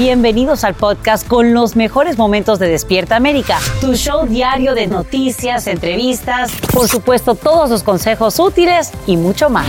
Bienvenidos al podcast con los mejores momentos de Despierta América, tu show diario de noticias, entrevistas, por supuesto todos los consejos útiles y mucho más.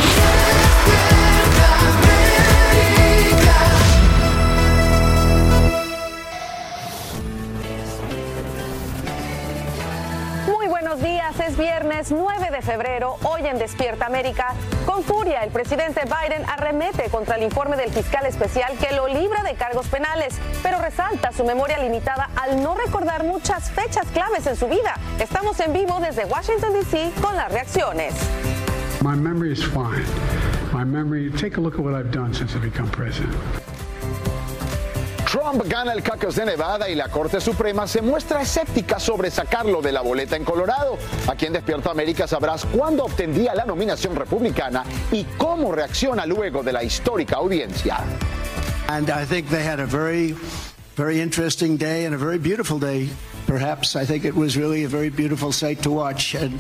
Viernes 9 de febrero, hoy en Despierta América. Con furia, el presidente Biden arremete contra el informe del fiscal especial que lo libra de cargos penales, pero resalta su memoria limitada al no recordar muchas fechas claves en su vida. Estamos en vivo desde Washington, D.C. con las reacciones. My memory is fine. My memory, take a look at what I've done since I've become president. Trump gana el caucus de Nevada y la Corte Suprema se muestra escéptica sobre sacarlo de la boleta en Colorado. Aquí en Despierta América sabrás cuándo obtendría la nominación republicana y cómo reacciona luego de la histórica audiencia. And I think they had a very, very interesting day and a very beautiful day. Perhaps I think it was really a very beautiful sight to watch. And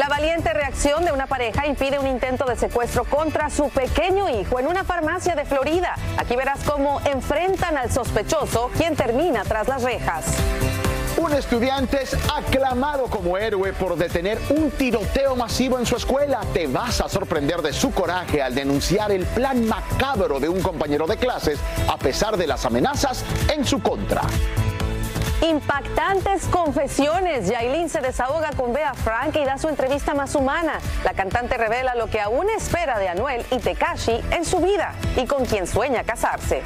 La valiente reacción de una pareja impide un intento de secuestro contra su pequeño hijo en una farmacia de Florida. Aquí verás cómo enfrentan al sospechoso, quien termina tras las rejas. Un estudiante es aclamado como héroe por detener un tiroteo masivo en su escuela. Te vas a sorprender de su coraje al denunciar el plan macabro de un compañero de clases a pesar de las amenazas en su contra. Impactantes confesiones. Yailin se desahoga con Bea Frank y da su entrevista más humana. La cantante revela lo que aún espera de Anuel y Tekashi en su vida y con quien sueña casarse.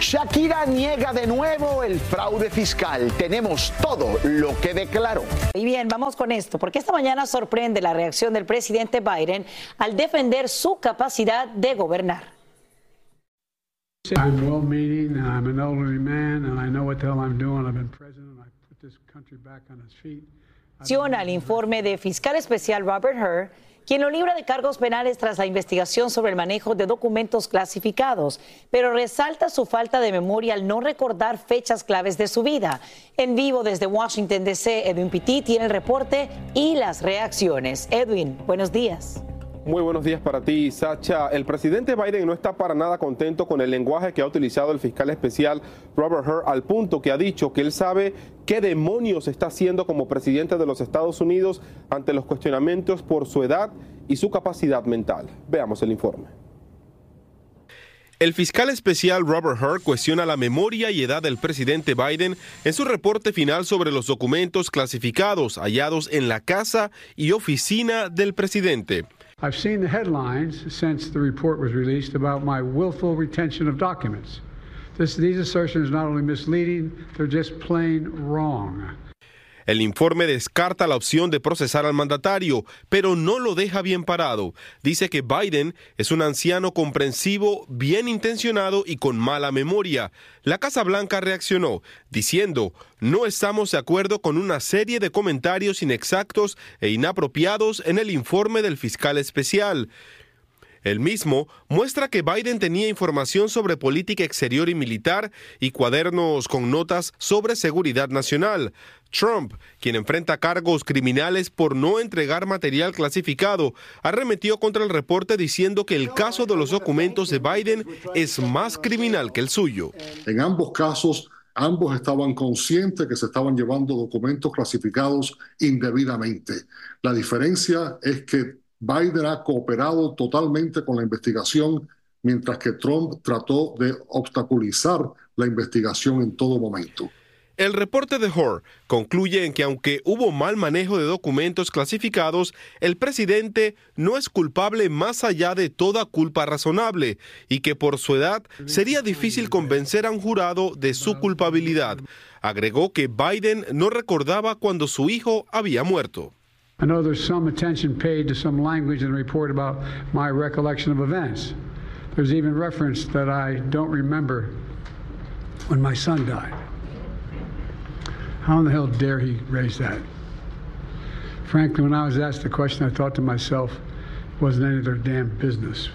Shakira niega de nuevo el fraude fiscal. Tenemos todo lo que declaró. Y bien, vamos con esto, porque esta mañana sorprende la reacción del presidente Biden al defender su capacidad de gobernar. I'm well meaning and I'm an elderly man and I know what the hell I'm doing. I've been president. I put this country back on its feet. El informe de fiscal especial Robert Hur, quien lo libra de cargos penales tras la investigación sobre el manejo de documentos clasificados, pero resalta su falta de memoria al no recordar fechas claves de su vida. En vivo desde Washington, D.C., Edwin Pitti tiene el reporte y las reacciones. Edwin, buenos días. Muy buenos días para ti, Sacha. El presidente Biden no está para nada contento con el lenguaje que ha utilizado el fiscal especial Robert Hur al punto que ha dicho que él sabe qué demonios está haciendo como presidente de los Estados Unidos ante los cuestionamientos por su edad y su capacidad mental. Veamos el informe. El fiscal especial Robert Hur cuestiona la memoria y edad del presidente Biden en su reporte final sobre los documentos clasificados hallados en la casa y oficina del presidente. I've seen the headlines since the report was released about my willful retention of documents. This, these assertions are not only misleading, they're just plain wrong. El informe descarta la opción de procesar al mandatario, pero no lo deja bien parado. Dice que Biden es un anciano comprensivo, bien intencionado y con mala memoria. La Casa Blanca reaccionó, diciendo, no estamos de acuerdo con una serie de comentarios inexactos e inapropiados en el informe del fiscal especial. El mismo muestra que Biden tenía información sobre política exterior y militar y cuadernos con notas sobre seguridad nacional. Trump, quien enfrenta cargos criminales por no entregar material clasificado, arremetió contra el reporte diciendo que el caso de los documentos de Biden es más criminal que el suyo. En ambos casos, ambos estaban conscientes que se estaban llevando documentos clasificados indebidamente. La diferencia es que Biden ha cooperado totalmente con la investigación, mientras que Trump trató de obstaculizar la investigación en todo momento. El reporte de Hoare concluye en que aunque hubo mal manejo de documentos clasificados, el presidente no es culpable más allá de toda culpa razonable y que por su edad sería difícil convencer a un jurado de su culpabilidad. Agregó que Biden no recordaba cuando su hijo había muerto. I know there's some attention paid to some language in the report about my recollection of events. There's even reference that I don't remember when my son died. How in the hell dare he raise that? Frankly, when I was asked the question, I thought to myself, it wasn't any of their damn business.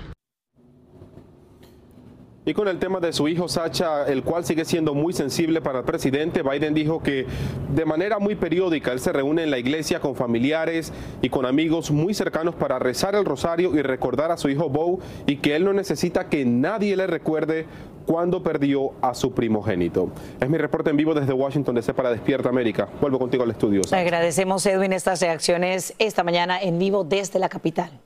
Y con el tema de su hijo Sacha, el cual sigue siendo muy sensible para el presidente, Biden dijo que de manera muy periódica él se reúne en la iglesia con familiares y con amigos muy cercanos para rezar el rosario y recordar a su hijo Bo y que él no necesita que nadie le recuerde cuando perdió a su primogénito. Es mi reporte en vivo desde Washington DC para Despierta América. Vuelvo contigo al estudio. Agradecemos Edwin estas reacciones esta mañana en vivo desde la capital.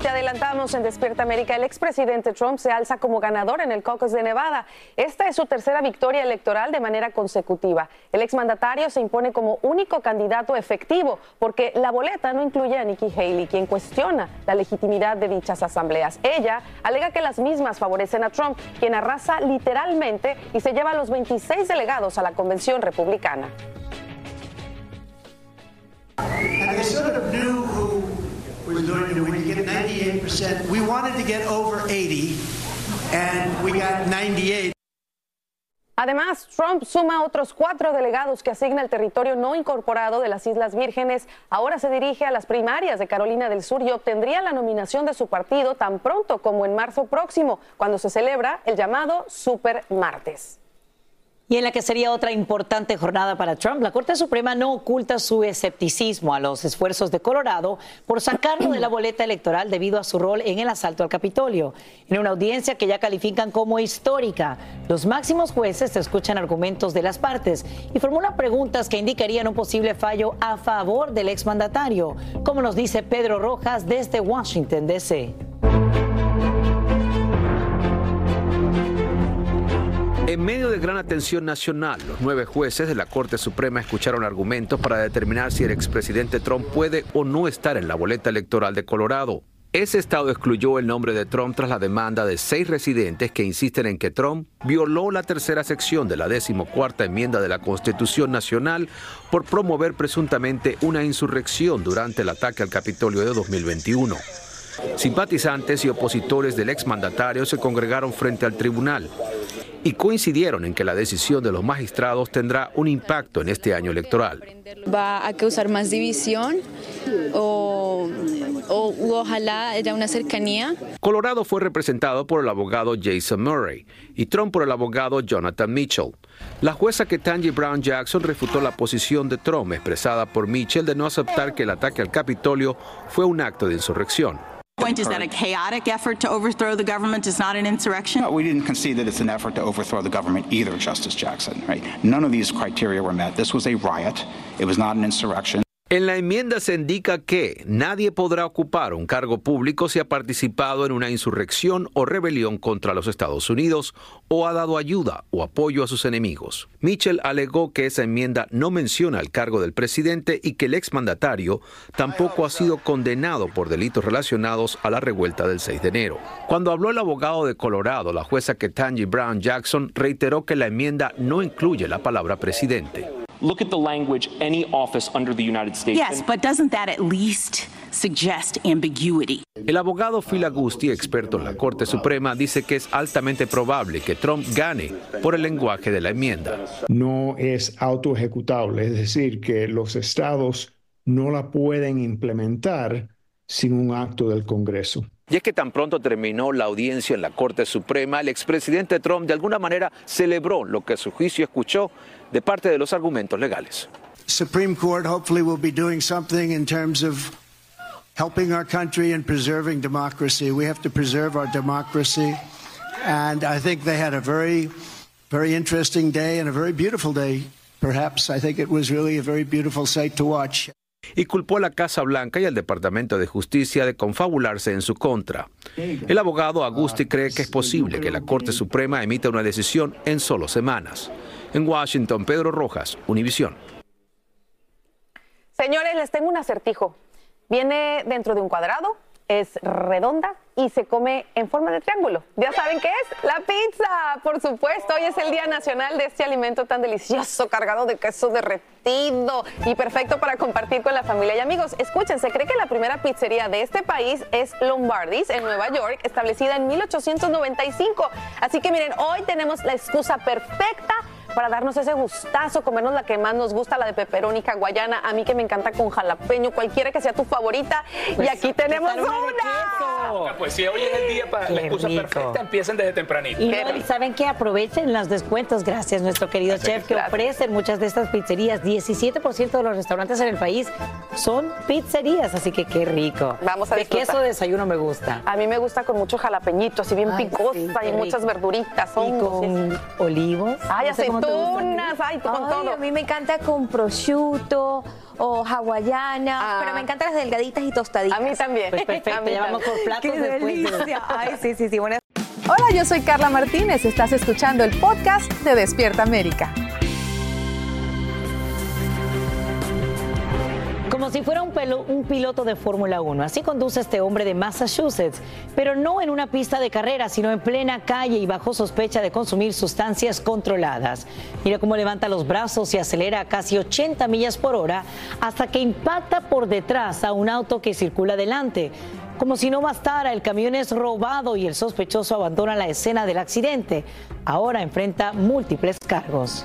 Te adelantamos en Despierta América, el expresidente Trump se alza como ganador en el caucus de Nevada. Esta es su tercera victoria electoral de manera consecutiva. El exmandatario se impone como único candidato efectivo porque la boleta no incluye a Nikki Haley, quien cuestiona la legitimidad de dichas asambleas. Ella alega que las mismas favorecen a Trump, quien arrasa literalmente y se lleva a los 26 delegados a la convención republicana. To win. You get 98%. We wanted to get over 80, and we got 98. Además, Trump suma otros cuatro delegados que asigna el territorio no incorporado de las Islas Vírgenes. Ahora se dirige a las primarias de Carolina del Sur y obtendría la nominación de su partido tan pronto como en marzo próximo, cuando se celebra el llamado Super Martes. Y en la que sería otra importante jornada para Trump, la Corte Suprema no oculta su escepticismo a los esfuerzos de Colorado por sacarlo de la boleta electoral debido a su rol en el asalto al Capitolio. En una audiencia que ya califican como histórica, los máximos jueces escuchan argumentos de las partes y formulan preguntas que indicarían un posible fallo a favor del exmandatario, como nos dice Pedro Rojas desde Washington, D.C. En medio de gran atención nacional, los nueve jueces de la Corte Suprema escucharon argumentos para determinar si el expresidente Trump puede o no estar en la boleta electoral de Colorado. Ese estado excluyó el nombre de Trump tras la demanda de seis residentes que insisten en que Trump violó la tercera sección de la decimocuarta enmienda de la Constitución Nacional por promover presuntamente una insurrección durante el ataque al Capitolio de 2021. Simpatizantes y opositores del exmandatario se congregaron frente al tribunal y coincidieron en que la decisión de los magistrados tendrá un impacto en este año electoral. Va a causar más división o, o ojalá haya una cercanía. Colorado fue representado por el abogado Jason Murray y Trump por el abogado Jonathan Mitchell. La jueza Ketanji Brown Jackson refutó la posición de Trump expresada por Mitchell de no aceptar que el ataque al Capitolio fue un acto de insurrección. Point is that a chaotic effort to overthrow the government is not an insurrection? No, we didn't concede that it's an effort to overthrow the government either, Justice Jackson. Right? None of these criteria were met. This was a riot. It was not an insurrection. En la enmienda se indica que nadie podrá ocupar un cargo público si ha participado en una insurrección o rebelión contra los Estados Unidos o ha dado ayuda o apoyo a sus enemigos. Mitchell alegó que esa enmienda no menciona el cargo del presidente y que el exmandatario tampoco ha sido condenado por delitos relacionados a la revuelta del 6 de enero. Cuando habló el abogado de Colorado, la jueza Ketanji Brown Jackson reiteró que la enmienda no incluye la palabra presidente. Look at the language, any office under the United States. Yes, but doesn't that at least suggest ambiguity? El abogado Phil Agusti, experto en la Corte Suprema, dice que es altamente probable que Trump gane por el lenguaje de la enmienda. No es autoejecutable, es decir, que los estados no la pueden implementar sin un acto del Congreso. Y es que tan pronto terminó la audiencia en la Corte Suprema, el expresidente Trump de alguna manera celebró lo que su juicio escuchó de parte de los argumentos legales. Supreme Court hopefully will be doing something in terms of helping our country and preserving democracy. We have to preserve our democracy. And I think they had a very, very interesting day and a very beautiful day. Perhaps I think it was really a very beautiful sight to watch. Y culpó a la Casa Blanca y al Departamento de Justicia de confabularse en su contra. El abogado Agusti cree que es posible que la Corte Suprema emita una decisión en solo semanas. En Washington, Pedro Rojas, Univisión. Señores, les tengo un acertijo. Viene dentro de un cuadrado, es redonda y se come en forma de triángulo. ¿Ya saben qué es? La pizza, por supuesto. Hoy es el Día Nacional de este alimento tan delicioso, cargado de queso derretido y perfecto para compartir con la familia y amigos. Escuchen, se cree que la primera pizzería de este país es Lombardi's en Nueva York, establecida en 1895. Así que miren, hoy tenemos la excusa perfecta para darnos ese gustazo, comernos la que más nos gusta, la de peperónica guayana, a mí que me encanta con jalapeño, cualquiera que sea tu favorita. y Pues, aquí tenemos una de. Pues si hoy es el día para la excusa rico. perfecta, empiecen desde tempranito. Y no, saben que aprovechen los descuentos, gracias nuestro querido chef, que ofrecen muchas de estas pizzerías. 17% de los restaurantes en el país son pizzerías, así que qué rico. Vamos a De disfrutar. queso desayuno me gusta. A mí me gusta con mucho jalapeñito, así bien Ay, picosa sí, y muchas verduritas. Y hongos, con sí. olivos. Ay, No sé. Aceitunas, ay, con Ay, todo. A mí me encanta con prosciutto o hawaiana, pero me encantan las delgaditas y tostaditas. A mí también. Pues perfecto, A mí ya vamos por platos Qué después delicia. Ay, sí, sí, sí. Buenas Hola, yo soy Carla Martínez. Estás escuchando el podcast de Despierta América. Como si fuera un, piloto de Fórmula 1. Así conduce este hombre de Massachusetts, pero no en una pista de carrera, sino en plena calle y bajo sospecha de consumir sustancias controladas. Mira cómo levanta los brazos y acelera a casi 80 millas por hora hasta que impacta por detrás a un auto que circula delante. Como si no bastara, el camión es robado y el sospechoso abandona la escena del accidente. Ahora enfrenta múltiples cargos.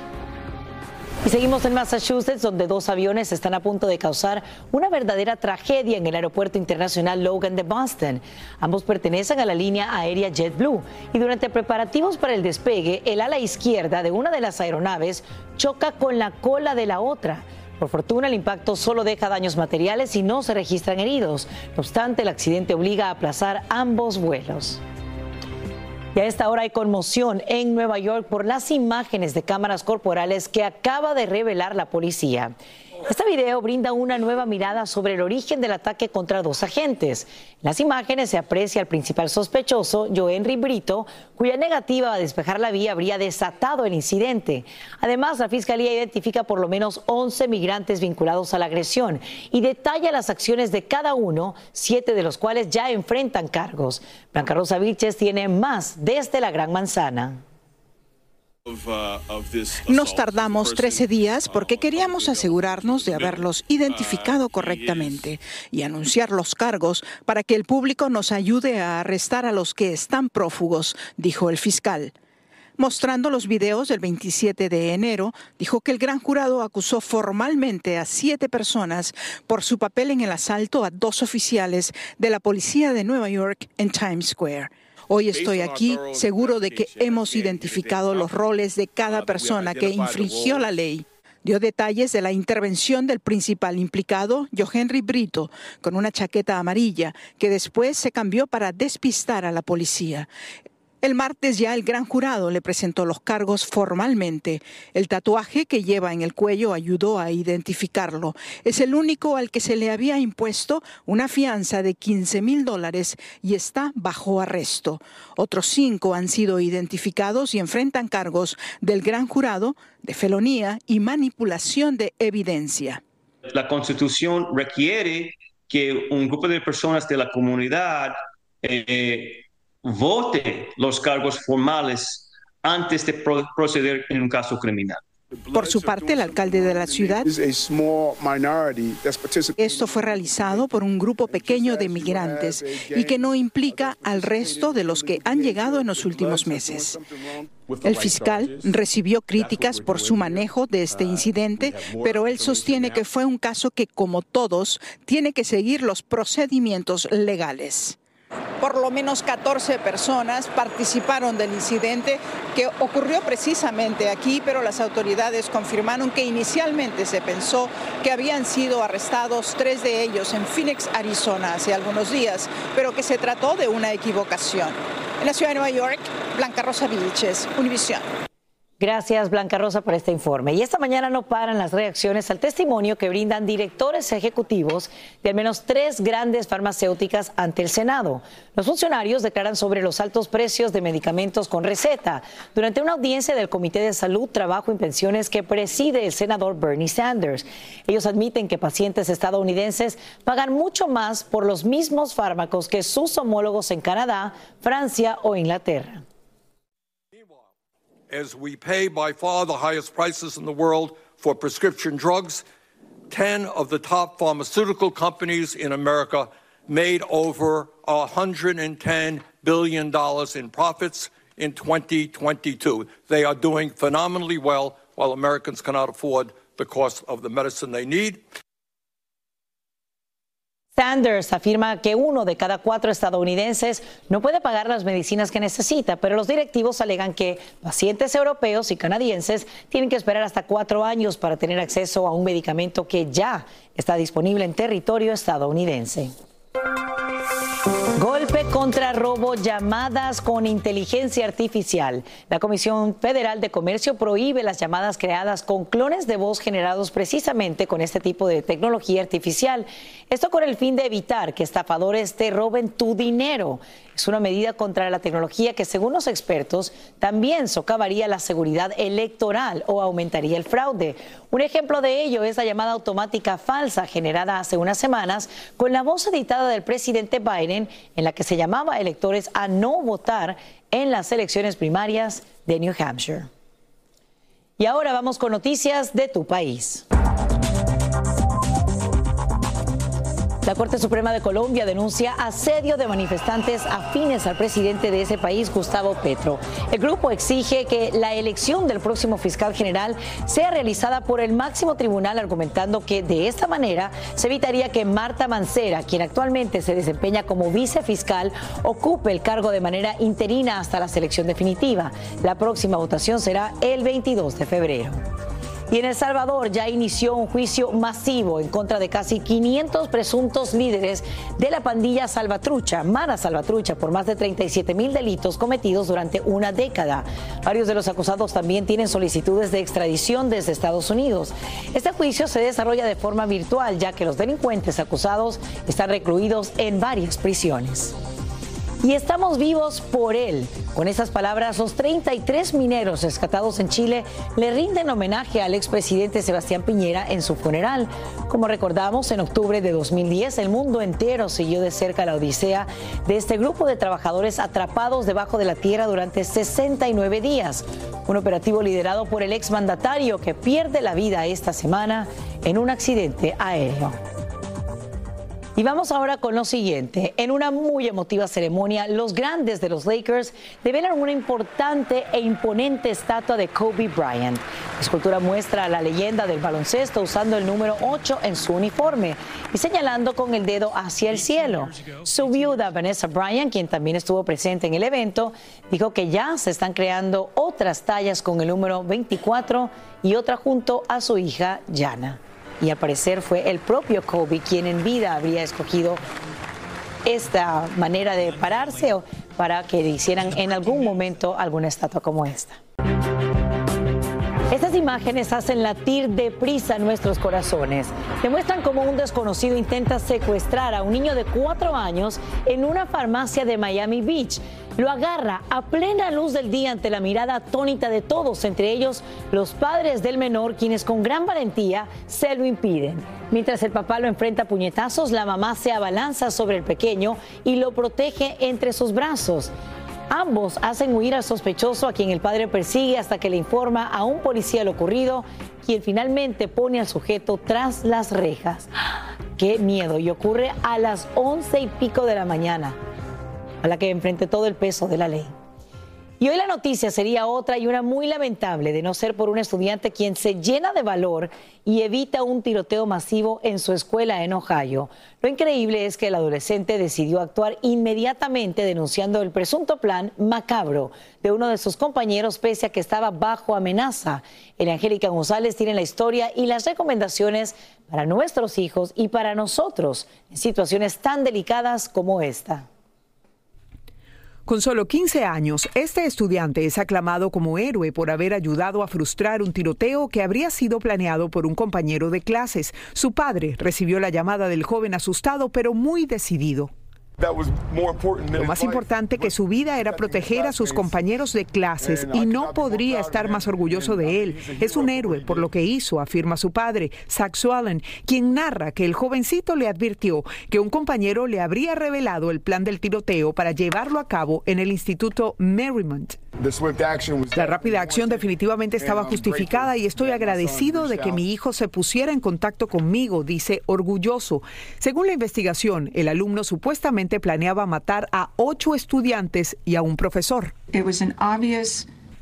Y seguimos en Massachusetts, donde dos aviones están a punto de causar una verdadera tragedia en el Aeropuerto Internacional Logan de Boston. Ambos pertenecen a la línea aérea JetBlue y durante preparativos para el despegue, el ala izquierda de una de las aeronaves choca con la cola de la otra. Por fortuna, el impacto solo deja daños materiales y no se registran heridos. No obstante, el accidente obliga a aplazar ambos vuelos. Y a esta hora hay conmoción en Nueva York por las imágenes de cámaras corporales que acaba de revelar la policía. Este video brinda una nueva mirada sobre el origen del ataque contra dos agentes. En las imágenes se aprecia al principal sospechoso, Joenry Brito, cuya negativa a despejar la vía habría desatado el incidente. Además, la fiscalía identifica por lo menos 11 migrantes vinculados a la agresión y detalla las acciones de cada uno, siete de los cuales ya enfrentan cargos. Blanca Rosa Vilches tiene más desde la Gran Manzana. Nos tardamos 13 días porque queríamos asegurarnos de haberlos identificado correctamente y anunciar los cargos para que el público nos ayude a arrestar a los que están prófugos, dijo el fiscal. Mostrando los videos del 27 de enero, dijo que el gran jurado acusó formalmente a siete personas por su papel en el asalto a dos oficiales de la policía de Nueva York en Times Square. Hoy estoy aquí seguro de que hemos identificado los roles de cada persona que infringió la ley. Dio detalles de la intervención del principal implicado, Johenry Brito, con una chaqueta amarilla que después se cambió para despistar a la policía. El martes ya el gran jurado le presentó los cargos formalmente. El tatuaje que lleva en el cuello ayudó a identificarlo. Es el único al que se le había impuesto una fianza de 15 mil dólares y está bajo arresto. Otros cinco han sido identificados y enfrentan cargos del gran jurado de felonía y manipulación de evidencia. La Constitución requiere que un grupo de personas de la comunidad eh, vote los cargos formales antes de pro- proceder en un caso criminal. Por su parte, el alcalde de la ciudad esto fue realizado por un grupo pequeño de migrantes y que no implica al resto de los que han llegado en los últimos meses. El fiscal recibió críticas por su manejo de este incidente, pero él sostiene que fue un caso que, como todos, tiene que seguir los procedimientos legales. Por lo menos 14 personas participaron del incidente que ocurrió precisamente aquí, pero las autoridades confirmaron que inicialmente se pensó que habían sido arrestados tres de ellos en Phoenix, Arizona, hace algunos días, pero que se trató de una equivocación. En la ciudad de Nueva York, Blanca Rosa Vilches, Univisión. Gracias, Blanca Rosa, por este informe. Y esta mañana no paran las reacciones al testimonio que brindan directores ejecutivos de al menos tres grandes farmacéuticas ante el Senado. Los funcionarios declaran sobre los altos precios de medicamentos con receta durante una audiencia del Comité de Salud, Trabajo y Pensiones que preside el senador Bernie Sanders. Ellos admiten que pacientes estadounidenses pagan mucho más por los mismos fármacos que sus homólogos en Canadá, Francia o Inglaterra. As we pay by far the highest prices in the world for prescription drugs. 10 of the top pharmaceutical companies in America made over $110 billion in profits in 2022. They are doing phenomenally well while Americans cannot afford the cost of the medicine they need. Sanders afirma que uno de cada cuatro estadounidenses no puede pagar las medicinas que necesita, pero los directivos alegan que pacientes europeos y canadienses tienen que esperar hasta cuatro años para tener acceso a un medicamento que ya está disponible en territorio estadounidense. Golpe contra robo, llamadas con inteligencia artificial. La Comisión Federal de Comercio prohíbe las llamadas creadas con clones de voz generados precisamente con este tipo de tecnología artificial. Esto con el fin de evitar que estafadores te roben tu dinero. Es una medida contra la tecnología que, según los expertos, también socavaría la seguridad electoral o aumentaría el fraude. Un ejemplo de ello es la llamada automática falsa generada hace unas semanas con la voz editada del presidente Biden en la que se llamaba a electores a no votar en las elecciones primarias de New Hampshire. Y ahora vamos con noticias de tu país. La Corte Suprema de Colombia denuncia asedio de manifestantes afines al presidente de ese país, Gustavo Petro. El grupo exige que la elección del próximo fiscal general sea realizada por el máximo tribunal, argumentando que de esta manera se evitaría que Marta Mancera, quien actualmente se desempeña como vicefiscal, ocupe el cargo de manera interina hasta la selección definitiva. La próxima votación será el 22 de febrero. Y en El Salvador ya inició un juicio masivo en contra de casi 500 presuntos líderes de la pandilla Salvatrucha, Mara Salvatrucha, por más de 37 mil delitos cometidos durante una década. Varios de los acusados también tienen solicitudes de extradición desde Estados Unidos. Este juicio se desarrolla de forma virtual, ya que los delincuentes acusados están recluidos en varias prisiones y estamos vivos por él. Con esas palabras, los 33 mineros rescatados en Chile le rinden homenaje al expresidente Sebastián Piñera en su funeral. Como recordamos, en octubre de 2010 el mundo entero siguió de cerca la odisea de este grupo de trabajadores atrapados debajo de la tierra durante 69 días. Un operativo liderado por el exmandatario que pierde la vida esta semana en un accidente aéreo. Y vamos ahora con lo siguiente. En una muy emotiva ceremonia, los grandes de los Lakers develan una importante e imponente estatua de Kobe Bryant. La escultura muestra a la leyenda del baloncesto usando el número 8 en su uniforme y señalando con el dedo hacia el cielo. Su viuda, Vanessa Bryant, quien también estuvo presente en el evento, dijo que ya se están creando otras tallas con el número 24 y otra junto a su hija, Jana y al parecer fue el propio Kobe quien en vida habría escogido esta manera de pararse para que hicieran en algún momento alguna estatua como esta. Estas imágenes hacen latir deprisa nuestros corazones. Demuestran cómo un desconocido intenta secuestrar a un niño de cuatro años en una farmacia de Miami Beach. Lo agarra a plena luz del día ante la mirada atónita de todos, entre ellos los padres del menor, quienes con gran valentía se lo impiden. Mientras el papá lo enfrenta a puñetazos, la mamá se abalanza sobre el pequeño y lo protege entre sus brazos. Ambos hacen huir al sospechoso a quien el padre persigue hasta que le informa a un policía lo ocurrido, quien finalmente pone al sujeto tras las rejas. ¡Qué miedo! Y ocurre a las once y pico de la mañana, a la que enfrente todo el peso de la ley. Y hoy la noticia sería otra y una muy lamentable, de no ser por un estudiante quien se llena de valor y evita un tiroteo masivo en su escuela en Ohio. Lo increíble es que el adolescente decidió actuar inmediatamente denunciando el presunto plan macabro de uno de sus compañeros pese a que estaba bajo amenaza. El Angélica González tiene la historia y las recomendaciones para nuestros hijos y para nosotros en situaciones tan delicadas como esta. Con solo 15 años, este estudiante es aclamado como héroe por haber ayudado a frustrar un tiroteo que habría sido planeado por un compañero de clases. Su padre recibió la llamada del joven asustado pero muy decidido. Lo más importante que su vida era proteger a sus compañeros de clases y no podría estar más orgulloso de él. Es un héroe por lo que hizo, afirma su padre, Zach Swallen, quien narra que el jovencito le advirtió que un compañero le habría revelado el plan del tiroteo para llevarlo a cabo en el Instituto Merrimont. La rápida acción definitivamente estaba justificada y estoy agradecido de que mi hijo se pusiera en contacto conmigo, dice orgulloso. Según la investigación, el alumno supuestamente planeaba matar a ocho estudiantes y a un profesor.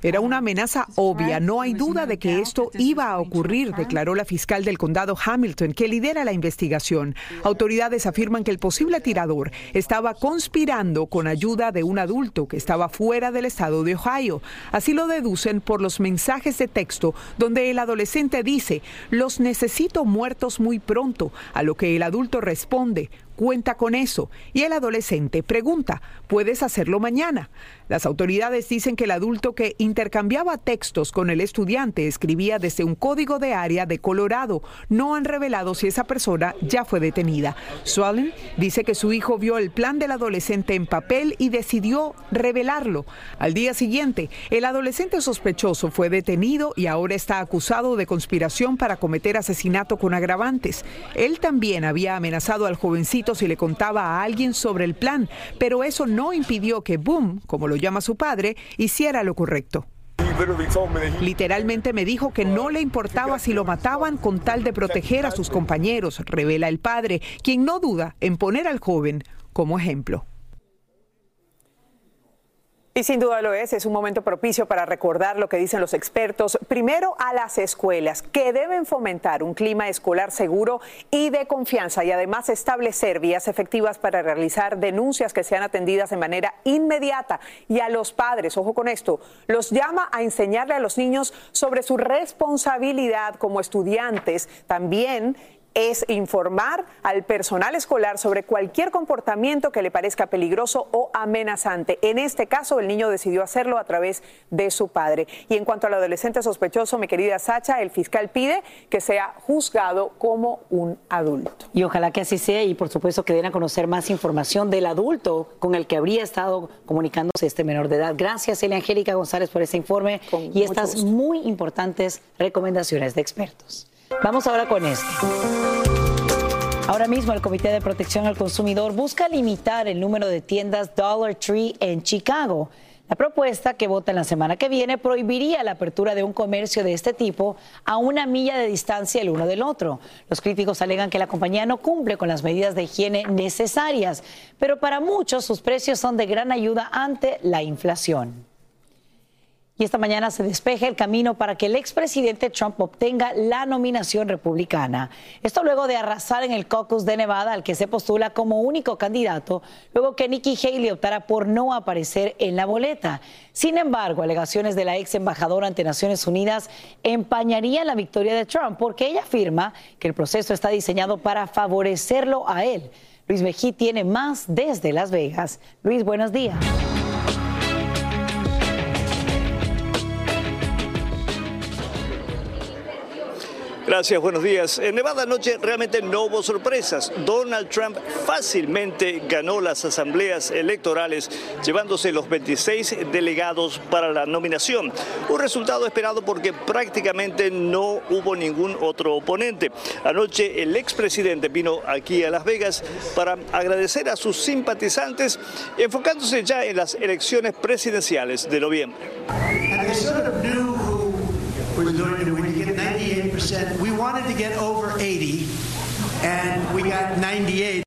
Era una amenaza obvia, no hay duda de que esto iba a ocurrir, declaró la fiscal del condado Hamilton, que lidera la investigación. Autoridades afirman que el posible tirador estaba conspirando con ayuda de un adulto que estaba fuera del estado de Ohio. Así lo deducen por los mensajes de texto donde el adolescente dice, los necesito muertos muy pronto, a lo que el adulto responde, cuenta con eso. Y el adolescente pregunta, ¿puedes hacerlo mañana? Las autoridades dicen que el adulto que intercambiaba textos con el estudiante escribía desde un código de área de Colorado. No han revelado si esa persona ya fue detenida. Swallen dice que su hijo vio el plan del adolescente en papel y decidió revelarlo. Al día siguiente, el adolescente sospechoso fue detenido y ahora está acusado de conspiración para cometer asesinato con agravantes. Él también había amenazado al jovencito si le contaba a alguien sobre el plan, pero eso no impidió que Boom, como lo llama su padre, hiciera lo correcto. Literalmente me dijo que no le importaba si lo mataban con tal de proteger a sus compañeros, revela el padre, quien no duda en poner al joven como ejemplo. Y sin duda lo es, es un momento propicio para recordar lo que dicen los expertos, primero a las escuelas, que deben fomentar un clima escolar seguro y de confianza y además establecer vías efectivas para realizar denuncias que sean atendidas de manera inmediata. Y a los padres, ojo con esto, los llama a enseñarle a los niños sobre su responsabilidad como estudiantes, también es informar al personal escolar sobre cualquier comportamiento que le parezca peligroso o amenazante. En este caso, el niño decidió hacerlo a través de su padre. Y en cuanto al adolescente sospechoso, mi querida Sacha, el fiscal pide que sea juzgado como un adulto. Y ojalá que así sea y por supuesto que den a conocer más información del adulto con el que habría estado comunicándose este menor de edad. Gracias, Elia Angélica González, por este informe y estas muy importantes recomendaciones de expertos. Vamos ahora con esto. Ahora mismo el Comité de Protección al Consumidor busca limitar el número de tiendas Dollar Tree en Chicago. La propuesta que vota en la semana que viene prohibiría la apertura de un comercio de este tipo a una milla de distancia el uno del otro. Los críticos alegan que la compañía no cumple con las medidas de higiene necesarias, pero para muchos sus precios son de gran ayuda ante la inflación y esta mañana se despeja el camino para que el expresidente Trump obtenga la nominación republicana. Esto luego de arrasar en el caucus de Nevada, al que se postula como único candidato, luego que Nikki Haley optara por no aparecer en la boleta. Sin embargo, alegaciones de la ex embajadora ante Naciones Unidas empañarían la victoria de Trump porque ella afirma que el proceso está diseñado para favorecerlo a él. Luis Mejí tiene más desde Las Vegas. Luis, buenos días. Gracias, buenos días. En Nevada anoche realmente no hubo sorpresas. Donald Trump fácilmente ganó las asambleas electorales, llevándose los 26 delegados para la nominación. Un resultado esperado porque prácticamente no hubo ningún otro oponente. Anoche el expresidente vino aquí a Las Vegas para agradecer a sus simpatizantes, enfocándose ya en las elecciones presidenciales de noviembre. To get over 80, and we got 98.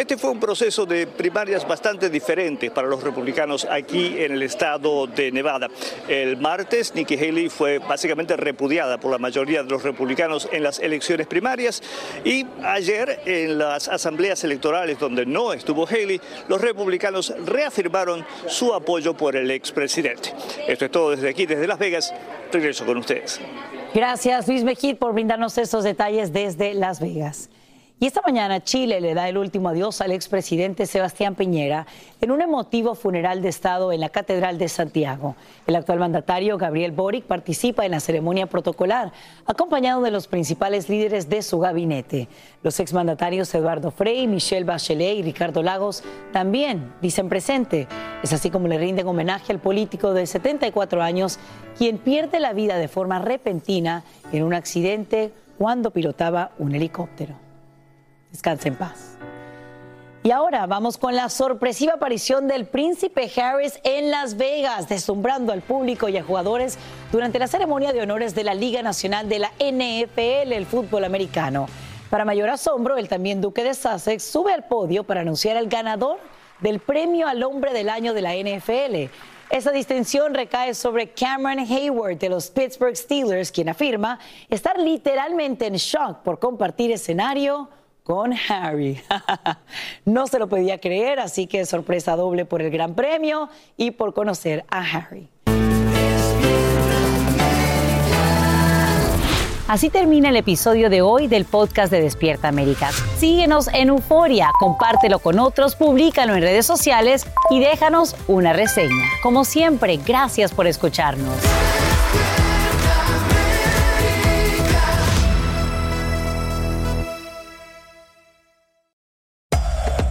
Este fue un proceso de primarias bastante diferente para los republicanos aquí en el estado de Nevada. El martes, Nikki Haley fue básicamente repudiada por la mayoría de los republicanos en las elecciones primarias y ayer en las asambleas electorales donde no estuvo Haley, los republicanos reafirmaron su apoyo por el expresidente. Esto es todo desde aquí, desde Las Vegas. Regreso con ustedes. Gracias, Luis Mejid, por brindarnos estos detalles desde Las Vegas. Y esta mañana Chile le da el último adiós al expresidente Sebastián Piñera en un emotivo funeral de Estado en la Catedral de Santiago. El actual mandatario Gabriel Boric participa en la ceremonia protocolar, acompañado de los principales líderes de su gabinete. Los exmandatarios Eduardo Frei, Michelle Bachelet y Ricardo Lagos también dicen presente. Es así como le rinden homenaje al político de 74 años, quien pierde la vida de forma repentina en un accidente cuando pilotaba un helicóptero. Descanse en paz. Y ahora vamos con la sorpresiva aparición del príncipe Harris en Las Vegas, deslumbrando al público y a jugadores durante la ceremonia de honores de la Liga Nacional de la NFL, el fútbol americano. Para mayor asombro, el también duque de Sussex sube al podio para anunciar al ganador del premio al hombre del año de la NFL. Esa distinción recae sobre Cameron Hayward de los Pittsburgh Steelers, quien afirma estar literalmente en shock por compartir escenario con Harry. no se lo podía creer, así que sorpresa doble por el Gran Premio y por conocer a Harry. Así termina el episodio de hoy del podcast de Despierta América. Síguenos en Euforia, compártelo con otros, públicalo en redes sociales y déjanos una reseña. Como siempre, gracias por escucharnos.